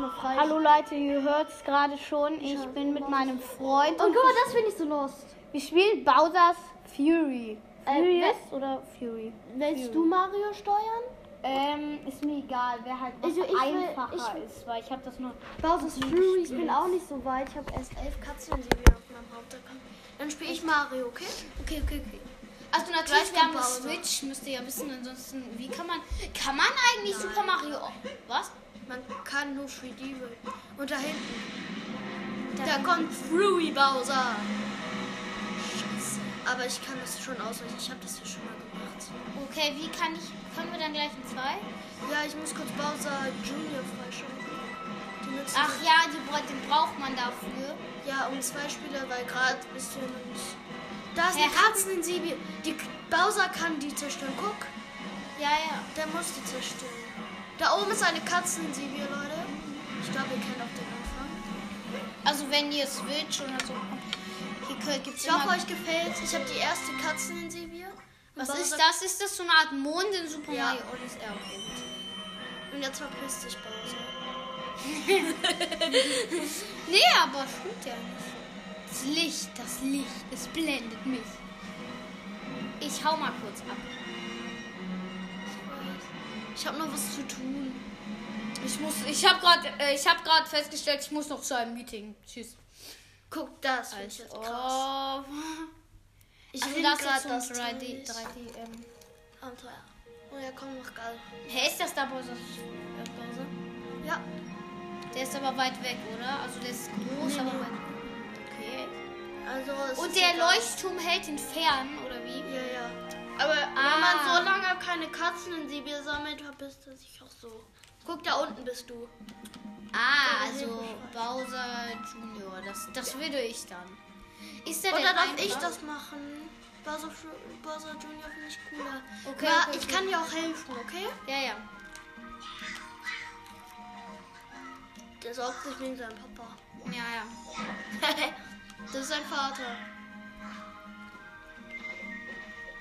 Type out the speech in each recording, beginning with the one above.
noch frei. Hallo Leute, ihr hört es gerade schon. Ich bin mit meinem Freund Und und guck mal, das finde ich so lost. wir spielen Bowser's Fury. Äh, Furious oder Fury? Willst du Mario steuern? Ähm, ist mir egal, wer halt Also ich will- einfacher ich- ist, weil ich habe das nur. Bowser's Fury, ich bin auch nicht so weit. Ich habe erst elf Katzen in Sibir auf meinem Hauptaccount. Dann spiele ich Mario, okay? Okay, okay, okay. Also natürlich, wir haben eine. Switch, müsst ihr ja wissen, ansonsten, wie kann man, kann man eigentlich Super Mario, was? Man kann nur 3D wählen. Und da hinten. Da, kommt Fury Bowser. Scheiße. Aber ich kann das schon auswählen. Ich habe das hier schon mal gemacht. Okay, wie kann ich, können wir dann gleich in zwei? Ja, ich muss kurz Bowser Junior freischalten. Die Ach ja, die, den braucht man dafür. Ja, um zwei Spieler, weil gerade bist du nicht. Da ist eine Katzen in Sibi. Die Bowser kann die zerstören. Guck, Ja, ja. der muss die zerstören. Da oben ist eine Katzen in Sibi, Leute. Ich glaube, ihr kennt auch den Anfang. Also wenn ihr Switch oder so hier gibt es Ich hoffe, euch gefällt. Ich habe die erste Katzen in Sibi. Was ist das? Ist das so eine Art Mond in Super Ja. Mario Odyssey? Ja, okay. gut. Und jetzt verpisst sich Bowser. Nee, aber stimmt ja nicht. Das Licht, das Licht, es blendet mich. Ich hau mal kurz ab. Ich habe noch was zu tun. Ich muss, ich habe gerade, äh, ich habe gerade festgestellt, ich muss noch zu einem Meeting. Tschüss. Guck, das finde ich jetzt krass. Oh. Ich Also will das ist so ein das 3D, Teil. 3D. Ähm. Abenteuer. Oh ja, komm, mach geil. Hey, ist das da Bowser? äh? Ja, Der ist aber weit weg, oder? Also der ist groß, Nee, aber weit weg. Okay. also. Und der. Leuchtturm hält ihn fern, oder wie? Ja, ja. Aber wenn Ah. man so lange keine Katzen in Sibir sammelt, verpisst er sich auch so. Guck, da unten bist du. Ah, Ja, also. Bowser Junior. Das, das würde ich dann. Ist der Oder darf ich das machen? Bowser, Bowser Junior finde ich cooler. Okay, okay, ich okay. kann dir auch helfen, okay? Ja, ja. Der sorgt sich wegen seinem Papa. Ja, ja. das ist sein Vater.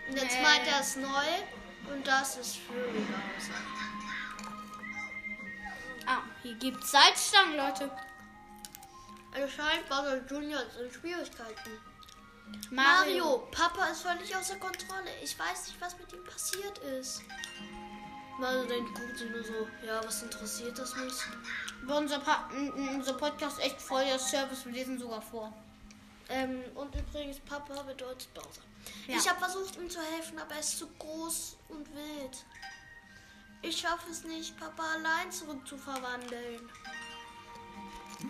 Und jetzt Nee. meint er es neu und das ist Fury Bowser. Ah, hier gibt's Salzstangen, Leute. Anscheinend Bowser Junior ist in Schwierigkeiten. Mario. Mario, Papa ist völlig außer Kontrolle. Ich weiß nicht, was mit ihm passiert ist. Mario denkt gut sich nur so, ja, was interessiert das mich? Bei unser, pa unser Podcast echt voll der Service. Wir lesen sogar vor. Ähm, und übrigens, Papa bedeutet Bowser. Ja. Ich habe versucht, ihm zu helfen, aber er ist zu groß und wild. Ich schaffe es nicht, Papa allein zurückzuverwandeln.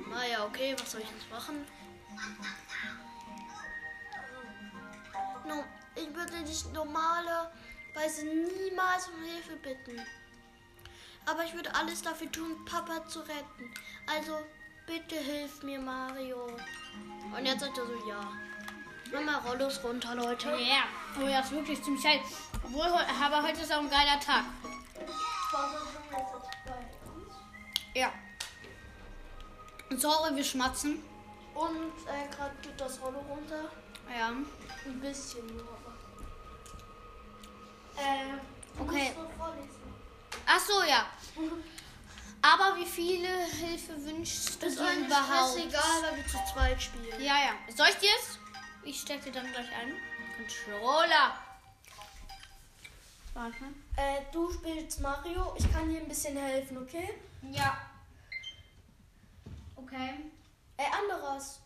Naja, okay, was soll ich jetzt machen? No, ich würde dich normalerweise niemals um Hilfe bitten. Aber ich würde alles dafür tun, Papa zu retten. Also bitte hilf mir, Mario. Und jetzt sagt er so, ja. Mama, Rollos runter, Leute. Ja. Oh ja, ist wirklich ziemlich geil. Obwohl, aber heute ist auch ein geiler Tag. Ja. Sorry, wir schmatzen. Und äh, gerade geht das Rollo runter. Ja. Ein bisschen nur. Äh, Okay. Ach so, ja. Aber wie viele Hilfe wünschst du Ist überhaupt? egal, weil wir zu zweit spielen. Ja, ja. Soll ich dir es? Ich stecke dir dann gleich ein. Controller. Warte. Äh, du spielst Mario. Ich kann dir ein bisschen helfen, okay? Ja. Okay. Äh, anderes.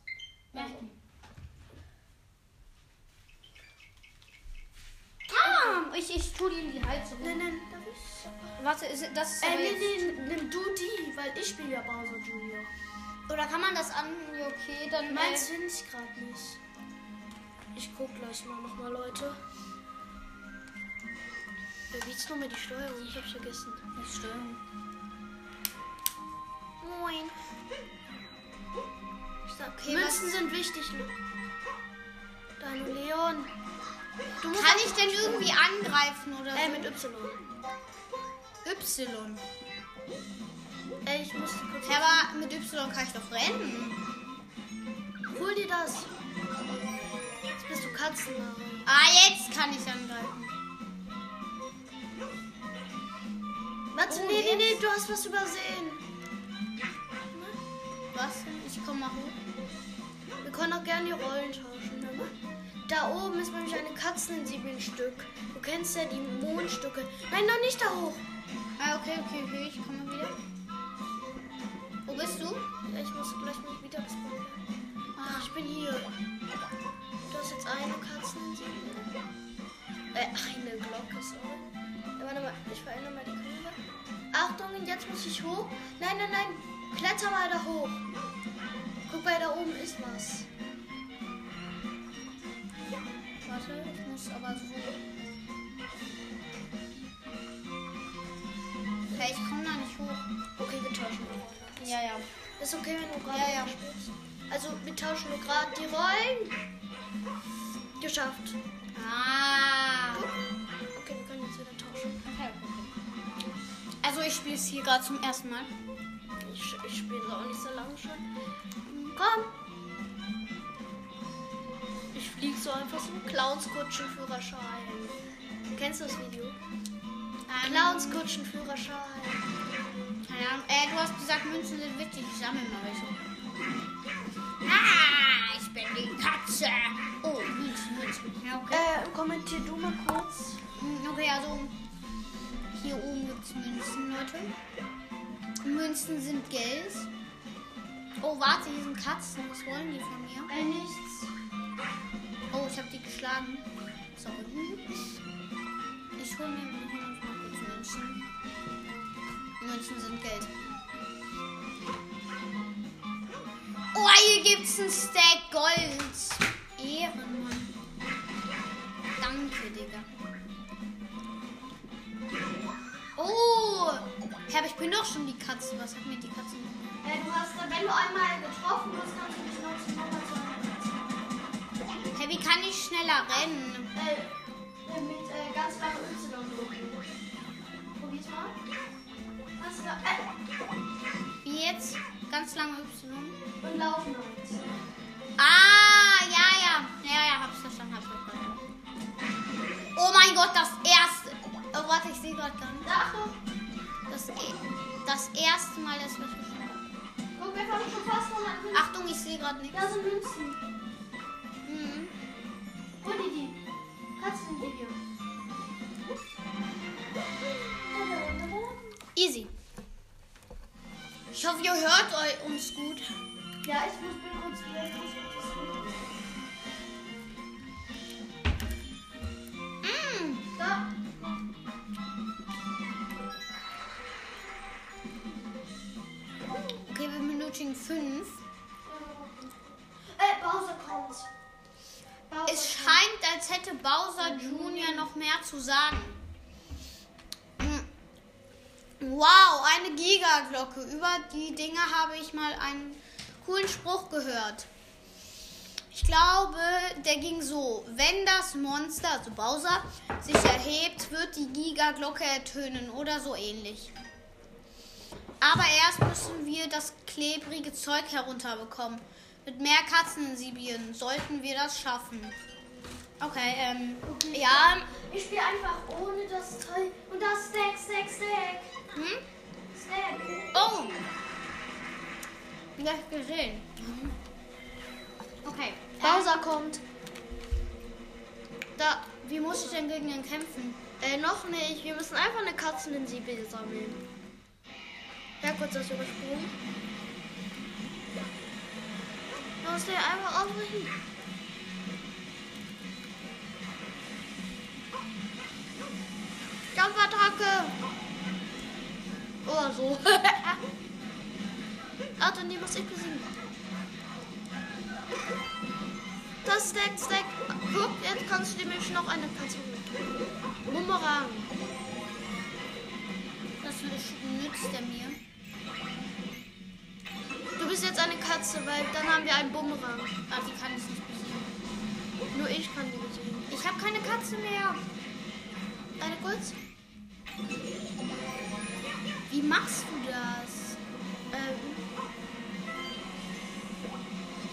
Ah, ich, ich tue dir in die rum. Nein, nein, darf ich? Warte, ist, das ist Äh, nee, nee, nimm du die, weil ich spiele ja Bowser Junior. Oder kann man das an? Okay, dann. Meins äh, finde ich gerade nicht. Ich guck gleich mal nochmal, Leute. Wie ist nochmal die Steuerung? Ich hab's vergessen. nicht stimmt. Moin. Ich sag, Okay, Münzen sind wichtig. Dein Leon. Kann ich denn irgendwie angreifen oder Äh, so? mit Y. Y. Ey, ich muss die kurz. Ja, aber mit Y kann ich doch rennen. Hol dir das. Bist du Katzenmario. Ah, jetzt kann ich angreifen. Warte, Oh, nee, nee, nee, du hast was übersehen. was denn? Ich komm mal hoch. Wir können auch gerne die Rollen tauschen. Ne? Da oben ist nämlich eine Katzensiebelstück. Du kennst ja die Mondstücke. Nein, noch nicht da hoch. Ah, okay, okay, okay. Ich komme wieder. Wo bist du? Ja, ich muss gleich mal wieder spawnen. Ah, Ich bin hier. Du hast jetzt eine Katzensiebel. Äh, eine Glocke, sorry. Warte mal, ich verändere mal die Kamera. Achtung, jetzt muss ich hoch. Nein, nein, nein. Kletter mal da hoch. Guck mal, da oben ist was. warte, ich muss aber so. Okay, ich komme da nicht hoch. Okay, wir tauschen die Rollen. Ja, ja. Ist okay, wenn du gerade Ja, ja. spielst? Also, wir tauschen nur gerade die Rollen. Geschafft. Ah. Okay, wir können jetzt wieder tauschen. Okay, okay. Also ich spiele es hier gerade zum ersten Mal. Ich, ich spiele es auch nicht so lange schon. Komm! Ich fliege so einfach so. Clownskutschenführerschein. Kennst du das Video? Ähm, Clownskutschenführerschein. Keine Ahnung. Äh, du hast gesagt, Münzen sind wichtig. Ich sammle mal welche. Ah, es Münzen, Leute. Münzen sind Geld. Oh, warte, hier sind Katzen. Was wollen die von mir? Äh, nichts. Oh, ich habe die geschlagen. Sorry. Ich hole mir mal kurz Münzen. Münzen sind Geld. Oh, hier gibt's ein Stack Gold. Ehrenmann. Danke, Digga. Herr, aber ich bin doch schon die Katze. Was hat mir die Katze gemacht? Äh, du hast, wenn du einmal getroffen wirst, kannst du dich nochmal zu einer Katze. Hey, wie kann ich schneller rennen? Äh, äh, mit äh, ganz langem Y-Logo. Probier's mal. Hast da, äh, Wie jetzt? Ganz lange Y. und laufen halt. Ah, ja, ja. Ja, ja, hab's verstanden, hab's verstanden. Oh mein Gott, das erste. Oh, warte, ich sehe gerade gar nicht. Achtung, Das, e das erste Mal, dass wir guck, wir fangen schon fast noch an. Achtung, ich sehe gerade nichts. Da sind Münzen. Mhm. Hol dir die. Katzenvideo. Easy. Ich hoffe, ihr hört eu- uns gut. Ja, ich muss kurz wieder. Zu sagen. Wow, eine Gigaglocke. Über die Dinge habe ich mal einen coolen Spruch gehört. Ich glaube, der ging so. Wenn das Monster, also Bowser, sich erhebt, wird die Gigaglocke ertönen oder so ähnlich. Aber erst müssen wir das klebrige Zeug herunterbekommen. Mit mehr Katzensiebien sollten wir das schaffen. Okay, ähm, ja, Ich spiele einfach ohne das Teil. Und das Stack, Stack, Stack. hm? Stack. Oh! Ja, gesehen. Okay. Bowser kommt. Da. Wie muss ich denn gegen den kämpfen? Äh, noch nicht. Wir müssen einfach eine Katze in Siebel sammeln. Ja, kurz das übersprungen. Du musst dir einfach ausrichten. Dampfattacke! Oh, so. Warte, die muss ich besiegen. Das Stack, Stack. Guck, jetzt kannst du nämlich noch eine Katze holen. Bumerang. Das nützt er mir. Du bist jetzt eine Katze, weil dann haben wir einen Bumerang. Ah, die kann ich nicht besiegen. Nur ich kann die besiegen. Ich habe keine Katze mehr. Eine kurz? Wie machst du das? Ähm.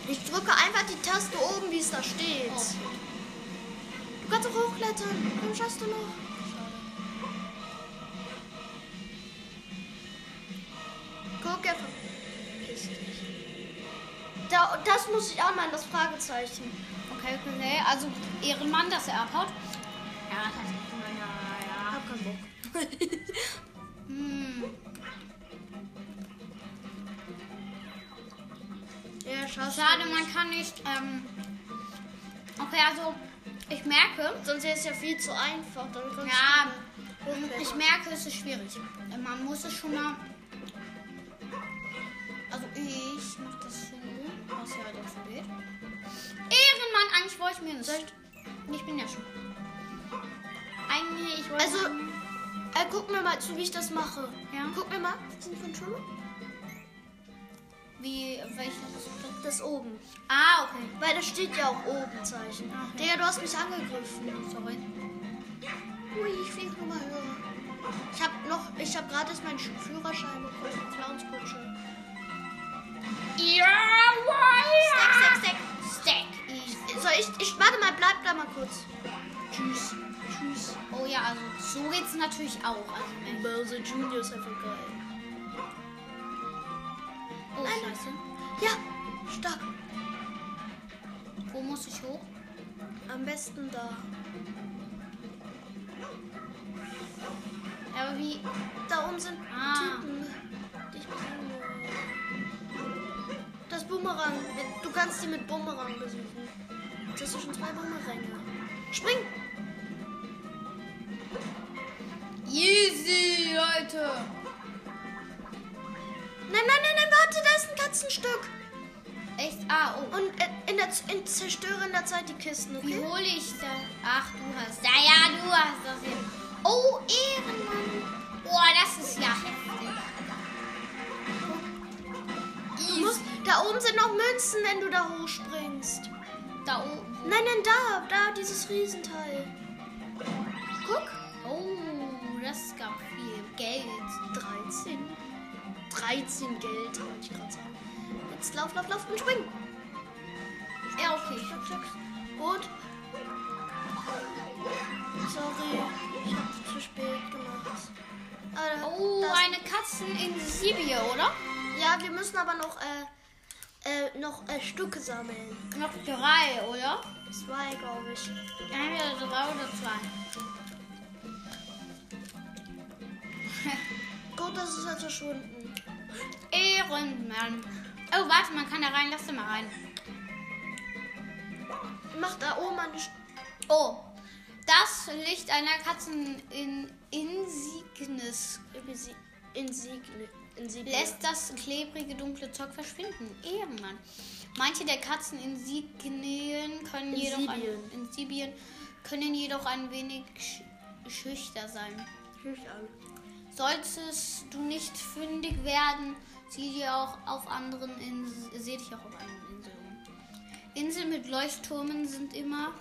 Ich drücke einfach die Taste oben, wie es da steht. Oh, Du kannst auch hochklettern. Warum schaffst du noch? schade. Guck, er. Ja, und das muss ich auch mal in das Fragezeichen. Okay, okay, okay. Also Ehrenmann, dass er abhaut. Ja, das ist ja, ja. Keinen Bock. Hm. Ja, schade. Man kann nicht. Ähm, okay, also ich merke, Sonst wäre es ja viel zu einfach. Ja, ich merke, es ist schwierig. Man muss es schon mal. Also ich mach das so, was ja dazu geht. Ehrenmann, eigentlich wollte ich mir nicht. Ich bin ja schon. Eigentlich, ich wollte. Also, äh, guck mir mal zu, wie ich das mache. Ja. Guck mir mal. Sind von Schule? wie welches? Das oben. Ah, okay. Weil da steht ja auch oben Zeichen. Okay. Digga, du hast mich angegriffen. Sorry. Ui, ich flieg nur mal höher. Ich hab noch, ich hab gerade erst meinen Sch- Führerschein bekommen. Clownskutsche. Ja, Stack, stack, stack. Stack. Ich, Soll ich, ich, warte mal, bleib da mal kurz. tschüss. Tschüss. Oh ja, also so geht's natürlich auch. Also, ne. Bowser Junior ist einfach geil. Oh, Nein. scheiße. Ja, stark. Wo muss ich hoch? Am besten da. Aber wie? Da oben sind Ah. Typen. die ich. Das Boomerang. Du kannst die mit Boomerang besiegen. Jetzt hast du schon zwei Boomeränge. Spring! Easy, Leute. Nein, nein, nein, nein, warte, da ist ein Katzenstück. Echt? Ah, oh. Und äh, in der, in zerstöre in der Zeit die Kisten, Wie okay? hole ich das? Ach, du hast. Ja, ja, du hast das hier. Oh, Ehrenmann. Boah, das ist ja heftig. Du musst, da oben sind noch Münzen, wenn du da hochspringst. Da oben. Nein, nein, da, da, dieses Riesenteil. Guck. Oh, das gab viel Geld. 13. 13 Geld, wollte ich gerade sagen. Jetzt lauf, lauf, lauf und spring. Ja, okay. Gut. Sorry, ich hab's zu spät gemacht. Aber Oh, eine Katzeninsilie, oder? Ja, wir müssen aber noch, äh, äh, noch äh, Stücke sammeln. Noch drei, oder? Zwei, glaube ich. Entweder drei oder zwei. Das ist jetzt verschwunden. Ehrenmann. Oh, warte, man kann da rein. Lass da mal rein. Mach da oben eine St Oh, das Licht einer Katzen in Insignis Insi- Insigne. Insigne. lässt das klebrige dunkle Zeug verschwinden. Ehrenmann. Manche der Katzeninsignien können jedoch ein. Insibien können jedoch ein wenig sch schüchter sein. Schüch an. Solltest du nicht fündig werden, sieh dir auch auf anderen Inseln, seh dich auch auf anderen Inseln um. Inseln mit Leuchttürmen sind immer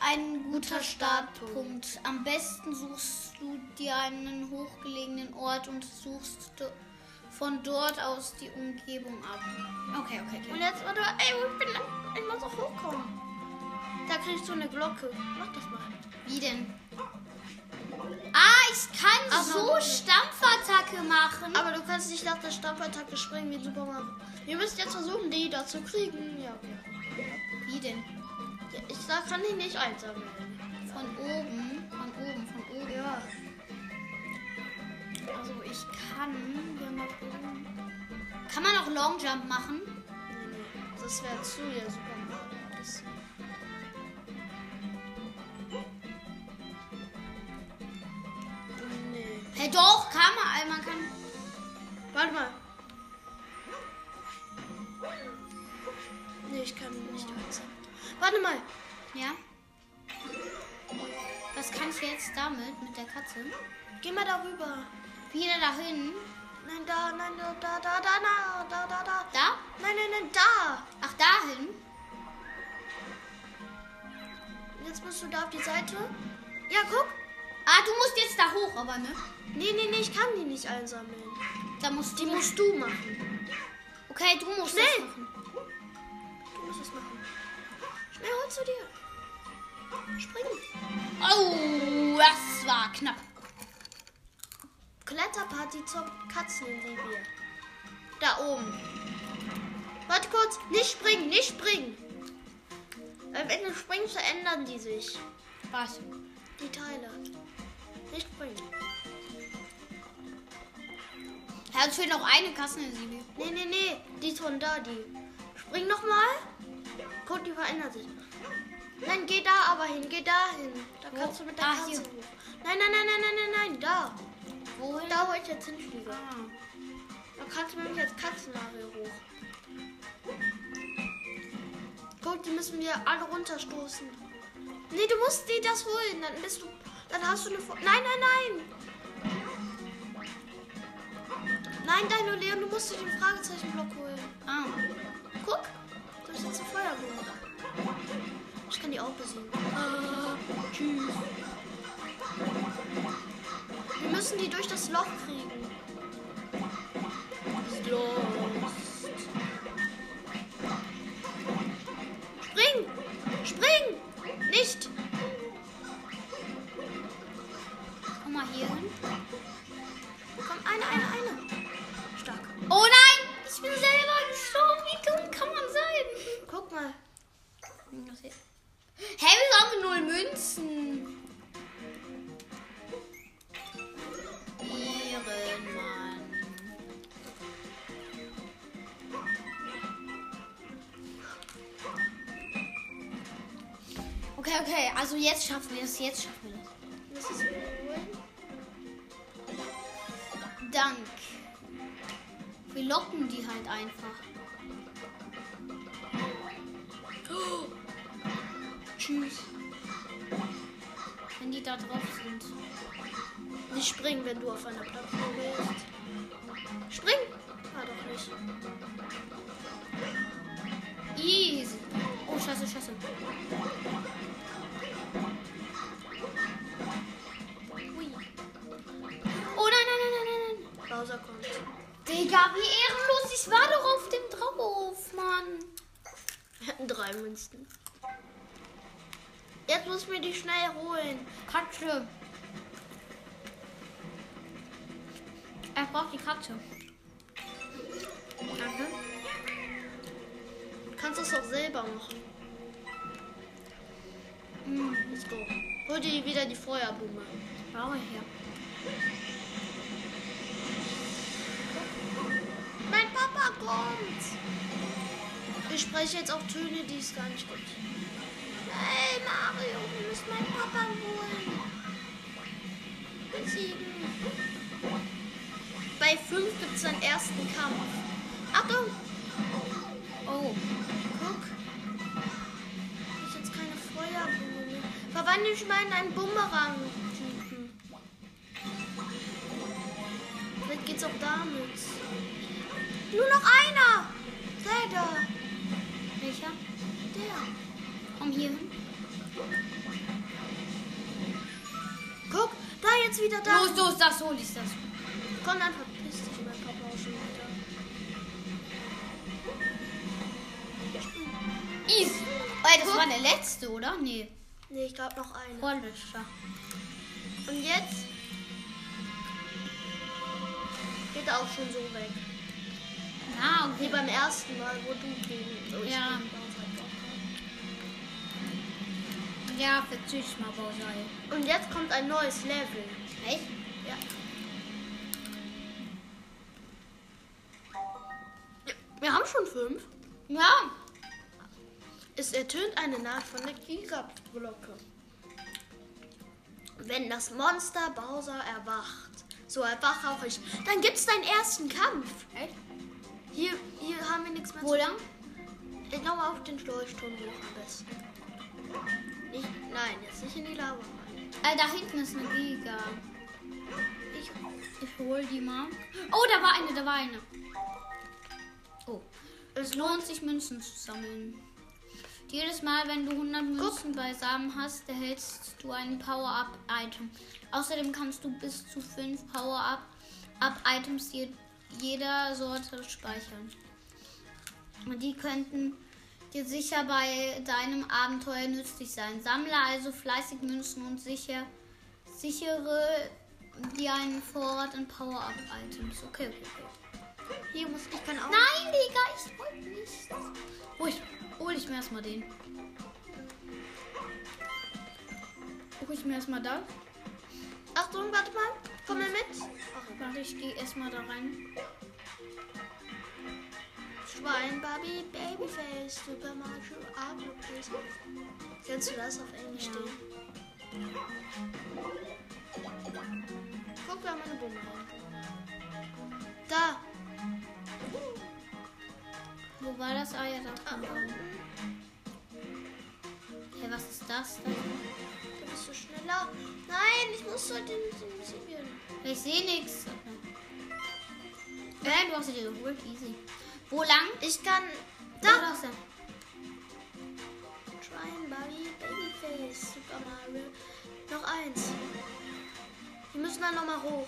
ein guter Guter Startpunkt. Startpunkt. Am besten suchst du dir einen hochgelegenen Ort und suchst von dort aus die Umgebung ab. Okay, okay, Und okay. jetzt, warte mal, ey, ich, bin, ich muss auch hochkommen. Da kriegst du eine Glocke. Mach das mal. Wie denn? Ah, ich kann Ach, so Stampfattacke machen. Aber du kannst nicht nach der Stampfattacke springen wie Super Mario. Wir müssen jetzt versuchen, die da zu kriegen. Ja, ja. Wie denn? ja ich da kann ich nicht einsammeln. Von oben, von oben, von oben. Ja. Also ich kann. Kann man auch Long Jump machen? Nee, nee. Das wäre zu ja Super Straße. Geh mal darüber. Wieder dahin? Nein, da, nein, da, da, da, da, da, da, da. Da? Nein, nein, nein, da. Ach, dahin? Jetzt musst du da auf die Seite. Ja, guck. Ah, du musst jetzt da hoch, aber ne? Nee, nee, nee, ich kann die nicht einsammeln. Da musst die du musst du machen. Okay, du musst Schnell. das machen. Du musst es machen. Schnell hol zu dir. Springen. Oh, das war knapp. Kletterparty zur Katzeninsel. Da oben. Warte kurz. Nicht springen, nicht springen. Weil wenn du springst, verändern die sich. Was? Die Teile. Nicht springen. Ja, uns fehlt noch eine Kasse, Sibi. Nee, nee, nee. Die ist von da, die. Spring nochmal. Guck, die verändert sich. Nein, geh da aber hin, geh da hin. Da kannst du mit der Ah, Katze. Nein, nein, nein, nein, nein, nein, nein, da. Wohin? Da, wo ich jetzt hinfliege. Ah. Da kannst du nämlich als Katzennagel hoch. Guck, die müssen wir alle runterstoßen. Nee, du musst dir das holen. Dann bist du. Dann hast du eine. Vor nein, nein, nein. Nein, Dino Leon, du musst dir den Fragezeichenblock holen. Ah. Guck, da ist jetzt eine Feuerblume. Ich kann die auch besiegen. Ah, tschüss. Wir müssen die durch das Loch kriegen. Lost. Spring! Spring! Nicht! Komm mal hier hin. Komm, eine, eine, eine. Stark. Oh nein! Ich bin selber gestorben. Wie dumm kann man sein? Guck mal. Hä, hey, wir haben null Münzen. Okay, okay, also jetzt schaffen wir das, jetzt schaffen wir das. Das ist holen. Dank. Wir locken die halt einfach. Tschüss. Wenn die da drauf sind. Nicht springen, wenn du auf einer Plattform bist. Spring! Ah, doch nicht. Easy. Oh, scheiße, scheiße. Münzen. Jetzt muss mir die schnell holen. Katze. Er braucht die Katze. Danke. Du kannst das auch selber machen. Hm, Let's go. Hol dir wieder die Feuerblume. brauche ich ja. Mein Papa kommt. Ich spreche jetzt auch Töne, die es gar nicht gibt. Hey Mario, wir müssen meinen Papa holen. Besiegen. Bei 5 gibt es einen ersten Kampf. Achtung! Oh. Guck. Hier ist jetzt keine Feuerblume. Verwandle dich mal in einen Bumerang-Typen. Vielleicht geht's auch damit. Nur noch einer! Los, los, das hol ich das. Komm, dann verpiss dich, mein Papa auch schon wieder. Easy. Ey, das war der letzte, oder? Nee, Nee, ich glaube noch einer. vorletzter. Und jetzt geht er auch schon so weg. Ah, Wie okay. beim ersten Mal, wo du gegen so Ja. Bowser war. Ja, verzicht mal, Bowser. Und jetzt kommt ein neues Level. Echt? Ja. Wir haben schon fünf. Ja. Es ertönt eine Nacht von der Gigaglocke. Wenn das Monster Bowser erwacht, so erwache auch ich, dann gibt's deinen ersten Kampf. Echt? Hier, hier haben wir nichts mehr Wo lang? Ich glaube auf den Leuchtturm hoch am besten. Nicht, nein, jetzt nicht in die Lava rein. Äh, da hinten ist eine Giga. Ich, hol die mal. Oh, da war eine, da war eine. Oh. es lohnt sich, Münzen zu sammeln. Jedes Mal, wenn du 100 Münzen beisammen hast, erhältst du ein Power-Up-Item. Außerdem kannst du bis zu 5 Power-Up-Items je, jeder Sorte speichern. Und die könnten dir sicher bei deinem Abenteuer nützlich sein. Sammle also fleißig Münzen und sicher, sichere dir einen Vorrat an Power-Up-Items. Okay, okay, okay. hier muss ich kann auch. Nein, Digga, ich wollte nicht. mir erstmal den. Guck ich mir erstmal da. Achtung, warte mal. Komm mal mit. Warte, ich gehe erstmal da rein. Schwein, Barbie, Babyface, Super Mario, Abloface. Kennst du das auf Englisch Ja. stehen? Guck, wir haben eine Bumerang. Da. Wo war das? Ah ja, da. Kommt unten. Hey, was ist das? Da bist du schneller. Nein, ich muss halt den Sibirien. Ich sehe nichts. Äh, du hast dir geholt. Easy. Wo lang? Ich kann. Da. Da. Da ist er. Schwein, Barbie, Babyface, Super Mario. Noch eins. Wir müssen dann nochmal hoch.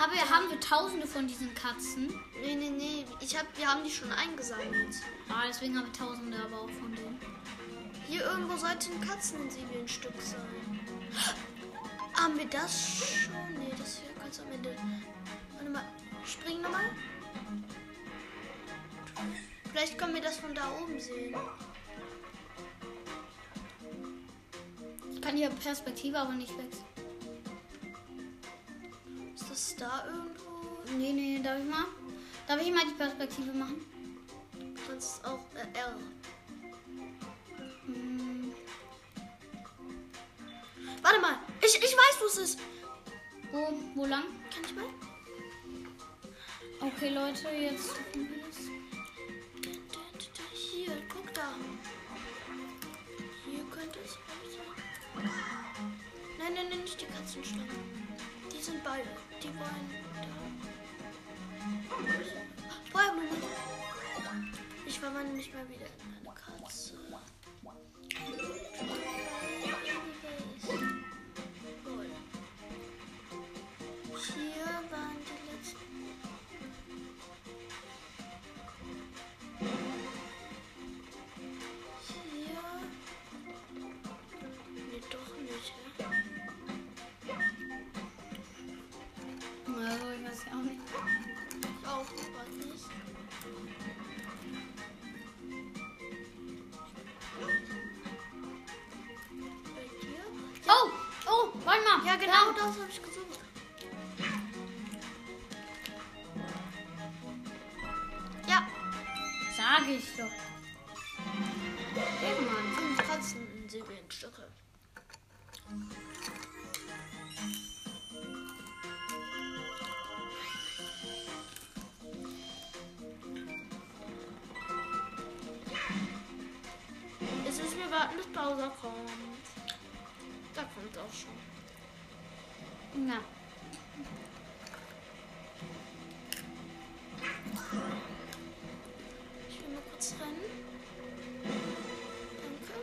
Haben wir, haben wir tausende von diesen Katzen? Nee, nee, nee. Ich hab, wir haben die schon eingesammelt. Ah, deswegen haben wir tausende aber auch von denen. Hier irgendwo sollte ein Katzensiebelstück sein. Haben wir das schon? Nee, das hier ganz am Ende. Warte mal. Spring nochmal. Vielleicht können wir das von da oben sehen. Kann die Perspektive aber nicht wechseln. Ist das da irgendwo? Nee, nee, darf ich mal? Darf ich mal die Perspektive machen? Du kannst auch äh, R. Hm, Warte mal. Ich, ich weiß, wo es ist. wo, wo lang? Kann ich mal? Okay, Leute, jetzt Nein, nein, nein, nicht die Katzenschlangen. Die sind beide. Die wollen da. Feuerblume. Ich verwandle mich mal wieder in eine Katze. Oh, oh, warte mal. Ja, genau Da. das habe ich gesucht. Ja, Sag ich doch. Mal. fünf Katzen in Serienstücke. Warten, bis Bowser kommt. Da kommt auch schon. Ja. Ich will mal kurz rennen. Danke.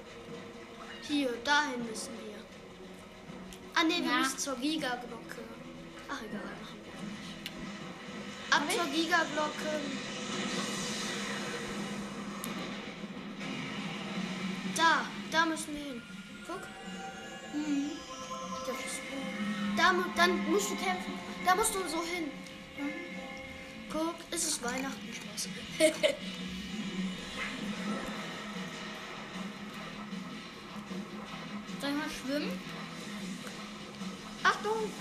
Hier, dahin müssen wir. Ah ne, wir Ja. müssen zur Gigaglocke. Ach egal, machen wir nicht. Ab zur Gigaglocke. Da, da müssen wir hin. Guck. Mhm. Der Fußball. Da, mu- dann musst du kämpfen. Da musst du so hin. Guck, es ist Weihnachten, Spaß. Soll mal schwimmen? Achtung!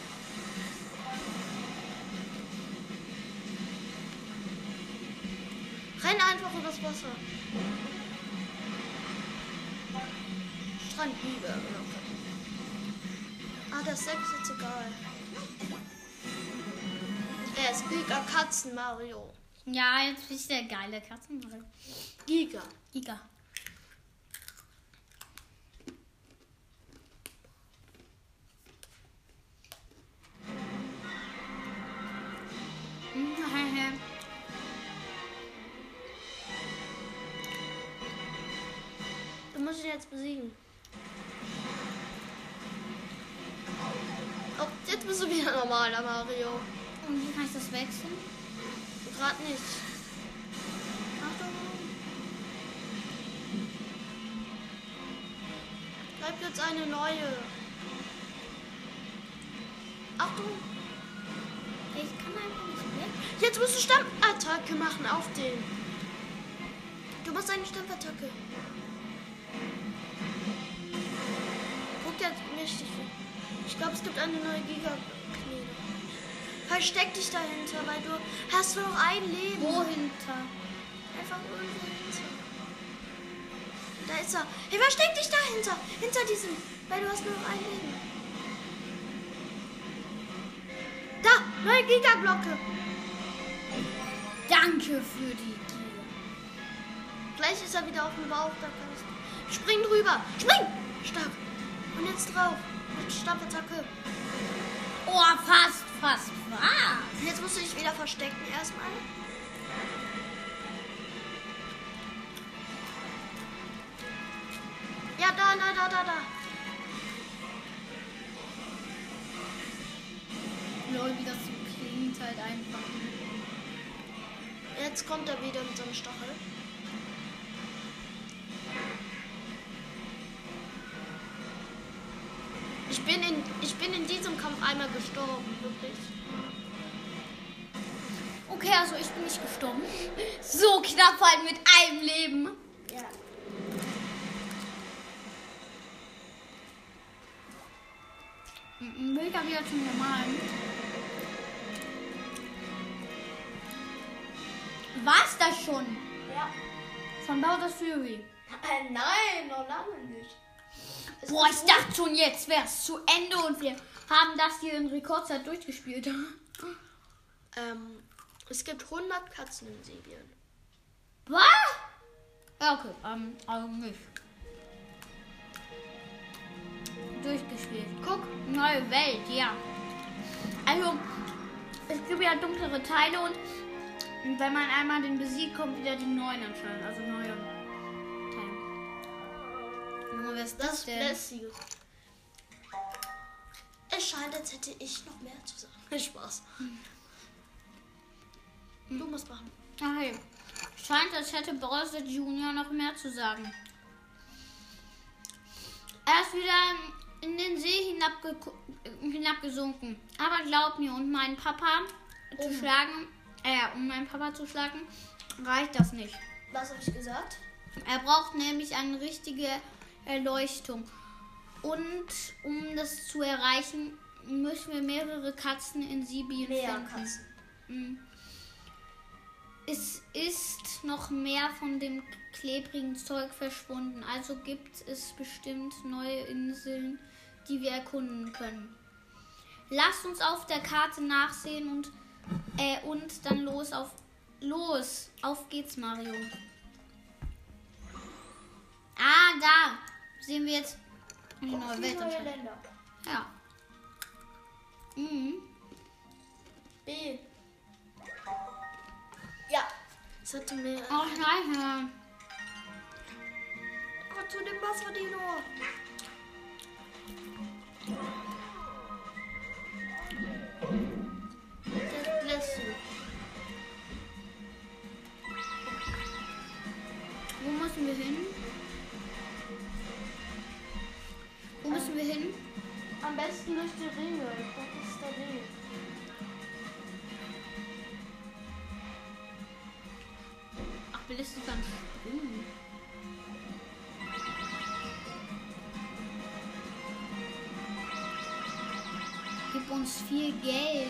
Renn einfach übers Wasser. Strandliebe. Ah, das Sex ist egal. Er ist Giga Katzen Mario. Ja, jetzt bist du der geile Katzenmodell. Giga. Giga. Mhm, Du musst ihn jetzt besiegen. Oh, jetzt bist du wieder normaler Mario. Und wie kann ich das wechseln? Gerade nicht. Achtung. Bleibt jetzt eine neue. Achtung. Ich kann einfach nicht weg. Jetzt musst du Stammattacke machen auf den. Du machst eine Stammattacke. Guck jetzt richtig. Ich glaube, es gibt eine neue Giga-Knete. Versteck dich dahinter, weil du hast nur noch ein Leben. Wohinter? Einfach irgendwo hinter. Da ist er. Hey, versteck dich dahinter. Hinter diesem. Weil du hast nur noch ein Leben. Da, neue Giga-Glocke. Danke für die Giga. Gleich ist er wieder auf dem Bauch. Da kannst du. Spring drüber. Spring! Stark. Und jetzt drauf. Mit Stammattacke. Oh, fast, fast, fast. Jetzt musst du dich wieder verstecken erstmal. Ja, da, da, da, da, da. Lol, wie das so klingt halt einfach. Jetzt kommt er wieder mit seinem Stachel. Bin in, ich bin in diesem Kampf einmal gestorben, wirklich. Okay, also ich bin nicht gestorben. So knapp halt mit einem Leben. Ja. Ein Bilder wieder zum normalen. War's das schon? Ja. Von Bowser's Fury. Äh, nein, noch lange nicht. Es Boah, ich dachte schon, jetzt wär's zu Ende und wir haben das hier in Rekordzeit durchgespielt. Ähm, es gibt 100 Katzen in Sibirien. Was? Ja, okay. Ähm, also nicht. Durchgespielt. Guck, Neue Welt, ja. Also, es gibt ja dunklere Teile und wenn man einmal den besiegt, kommt wieder die neuen anscheinend. Also neue. Junge, wer ist das, das denn? Blessing. Es scheint, als hätte ich noch mehr zu sagen. Spaß. Du musst machen. Ah, hey. Scheint, als hätte Bowser Junior noch mehr zu sagen. Er ist wieder in den See hinabge hinabgesunken. Aber glaub mir, und meinen Papa zu Um. schlagen, äh, um meinen Papa zu schlagen, reicht das nicht. Was habe ich gesagt? Er braucht nämlich eine richtige Erleuchtung. Und um das zu erreichen, müssen wir mehrere Katzen in Sibirien Mehr finden. Katzen. Mm. Es ist noch mehr von dem klebrigen Zeug verschwunden. Also gibt es bestimmt neue Inseln, die wir erkunden können. Lasst uns auf der Karte nachsehen und, äh, und dann los auf. Los! Auf geht's, Mario. Ah, da sehen wir jetzt die neue Welt. anscheinend. Länder. Ja. Mhm. B. Ja. Es hatte mehr. Oh nein. Oh, zu dem Wasserdino. Das lässt. Wo müssen wir hin? Hin? Am besten durch die Ringe. Das ist der Weg. Ach, willst du dann springen? Gib uns viel Geld.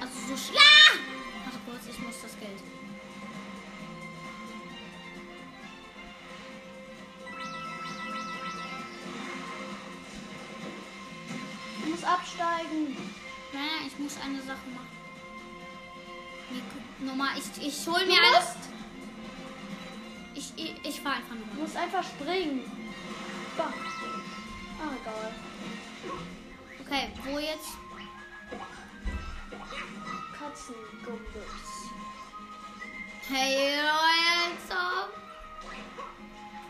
Also so schlag! Warte kurz, ich muss das Geld. Du absteigen. Nein, ich muss eine Sache machen. Nee, nochmal, ich, ich hol Du mir musst. Ich, ich, ich fahr einfach Du nochmal. musst einfach springen. Bah. Ah, egal. Okay, wo jetzt? Katzengumbus. Hey, Leute.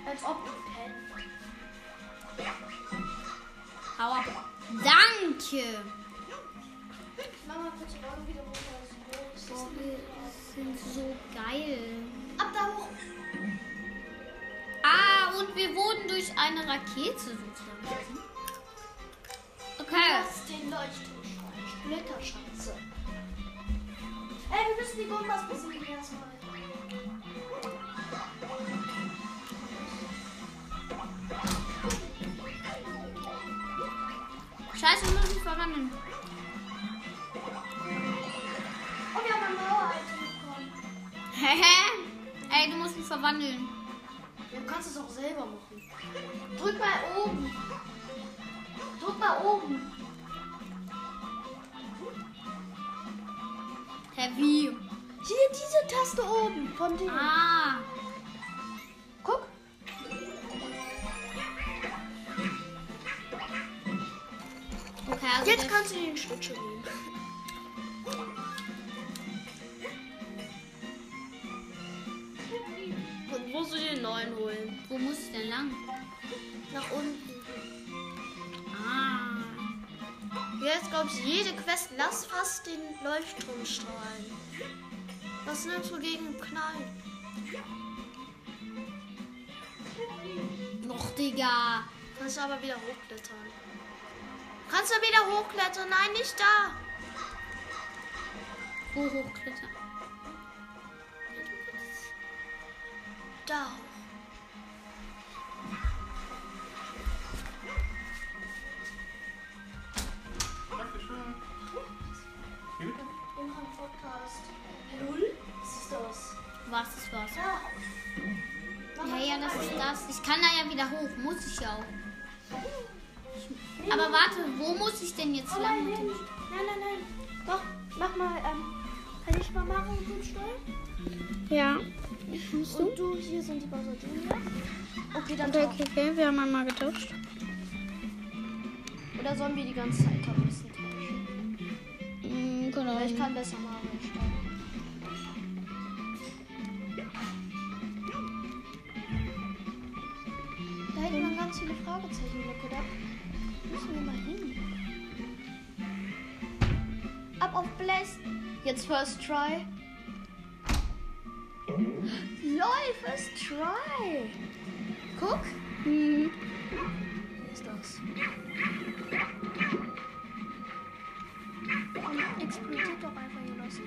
Als ob. Hä? Hau ab. Danke. Mama, bitte morgen wieder runter. Das ist wir sind so geil. Ab da hoch. Ah, und wir wurden durch eine Rakete sozusagen. Okay. Du hast den Leuchtturmschwein. Splitterschatze. Ey, wir müssen die Gumbas besiegen erstmal. Scheiße, wir müssen verwandeln. Oh, wir haben ein Mauer-Item bekommen. Hehe. Ey, du musst mich verwandeln. Ja, du kannst es auch selber machen. Drück mal oben. Drück mal oben. Hä, wie? Hier diese Taste oben von dem. Ah. Also Jetzt kannst du den Schlittschuh nehmen. Und wo du den neuen holen? Wo muss ich denn lang? Nach unten. Ah. Jetzt glaube ich jede Quest. Lass fast den Leuchtturm strahlen. Was nimmst du gegen Knall? Noch, Digga. Kannst du aber wieder hochklettern. Kannst du wieder hochklettern? Nein, nicht da. Wo hochklettern? Da. Dankeschön. Wie bitte? In einem Podcast. Null? Was ist das? Was ist was? Ja. Ja, ja, das ist das. Ich kann da ja wieder hoch. Muss ich ja auch. Aber warte, wo muss ich denn jetzt Oh lang? nein, nein, nein. Doch, mach mal, ähm, kann ich mal machen und du steuern? Ja. Und du, hier sind die Bowser Junior. Okay, dann Okay, okay, okay. Wir haben einmal getauscht. Oder sollen wir die ganze Zeit am besten tauschen? Mhm, genau. Weil ich kann besser steuern. Da hätten wir ganz viele Fragezeichenblöcke. Wir mal hin. Ab auf Blast. Jetzt First Try. LOL, First Try. Guck. Mhm. Wer ist das? Explodiert doch einfach hier los.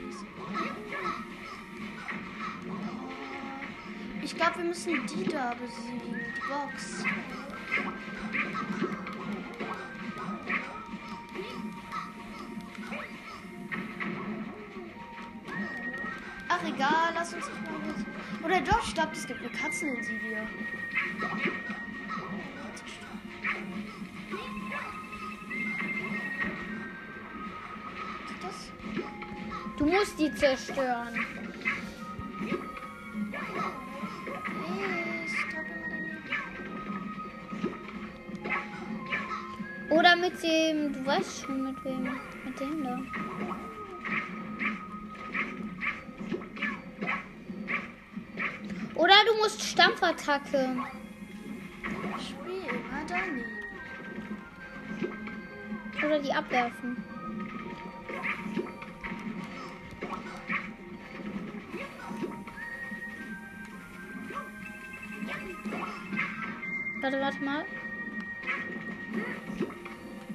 Ich glaube, wir müssen die da besiegen. Die Box. Ach egal, lass uns nicht mal wissen. Oder doch, ich glaube, es gibt eine Katze in Sivir. Das? Du musst die zerstören. Oder mit dem, du weißt schon mit wem. Mit dem da. Du musst Stampfattacke. Ich spiele immer daneben. Oder die abwerfen. Warte, warte mal.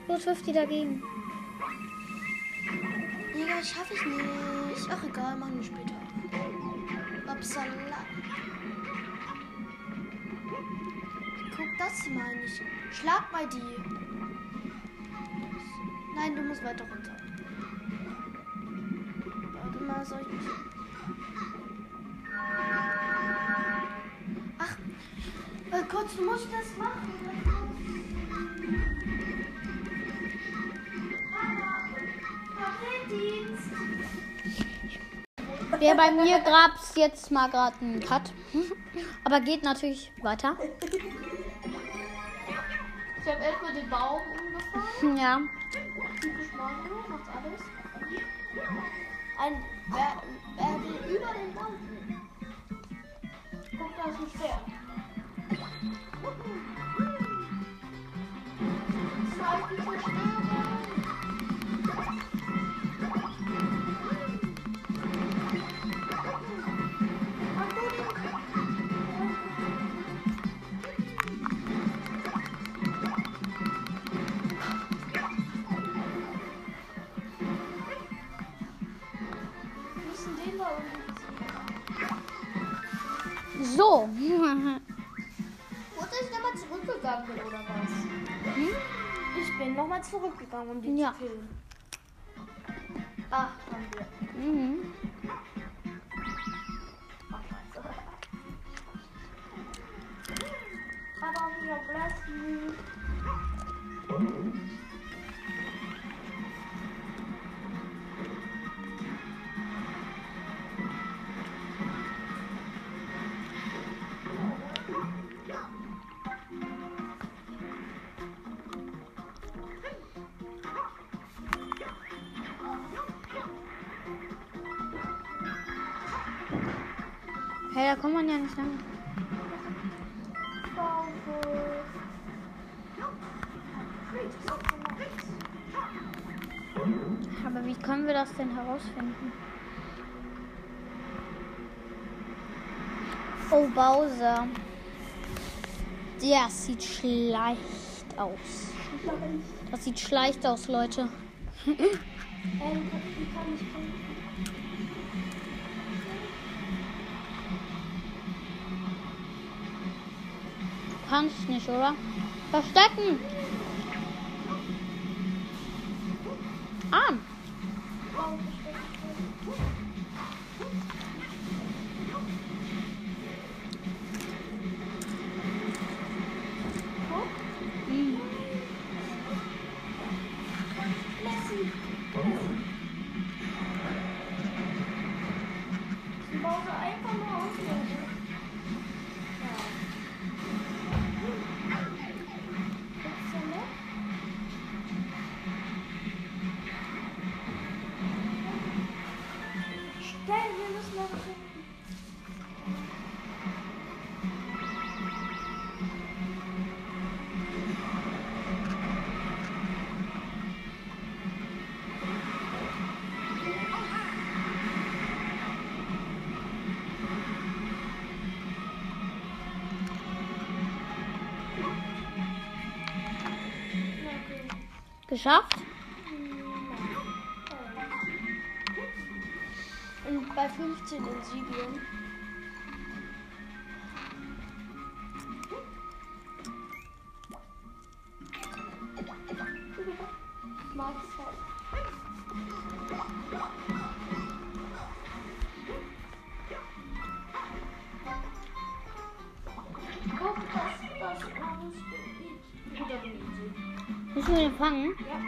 Los, wirf die dagegen. Digga, schaffe ich nicht. Ach egal, machen wir später. Upsala. Meine ich. Schlag mal die. Nein, du musst weiter runter. Warte mal, soll ich. Ach, äh, kurz, du musst das machen. Der bei mir gab's jetzt mal gerade einen Cut. Aber geht natürlich weiter. Ich habe erstmal den Baum umgefahren. Ja. Typisch Mario, macht alles. Ein, wer, wer will über den Baum? Guck, da ist ein. Zeit die Zerstörung. Mach Ich bin nochmal zurückgegangen, um die da kommt man ja nicht lang. Aber wie können wir das denn herausfinden? Oh, Bowser. Der sieht schlecht aus. Das sieht schlecht aus, Leute. Kannst nicht, oder? Verstecken! Geschafft? Müssen wir den fangen? Ja.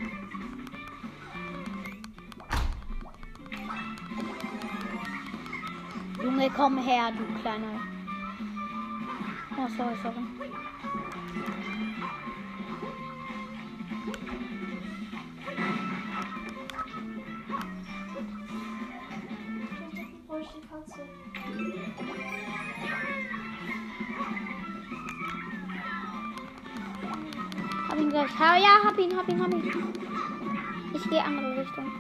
Junge, komm her, du kleiner. Oh, sorry, sorry. Hab ihn, hab ihn, hab ihn. Ich gehe andere Richtung.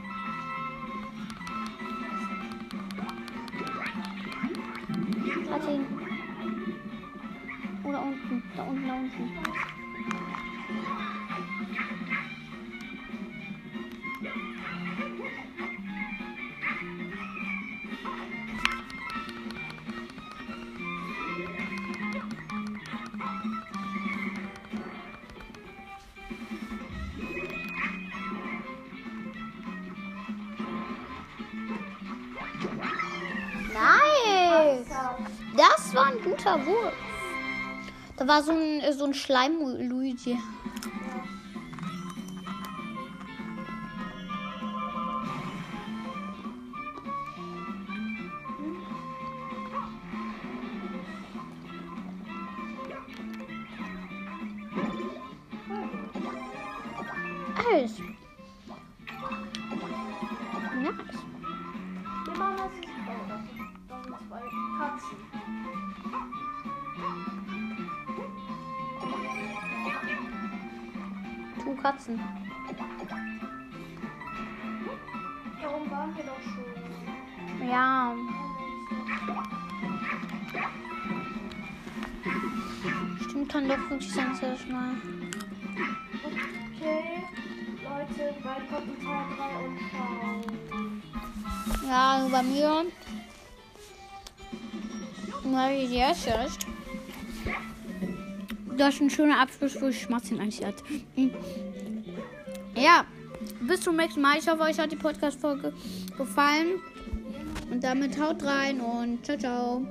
Hat ihn. Das war ein guter Wurf. Da war so ein, so ein Schleim-Luigi. yes, yes. Das ist ein schöner Abschluss, wo ich Schmatzchen eigentlich hatte. Hm. Ja, bis zum nächsten Mal. Ich hoffe, euch hat die Podcast-Folge gefallen. Und damit haut rein und ciao, ciao.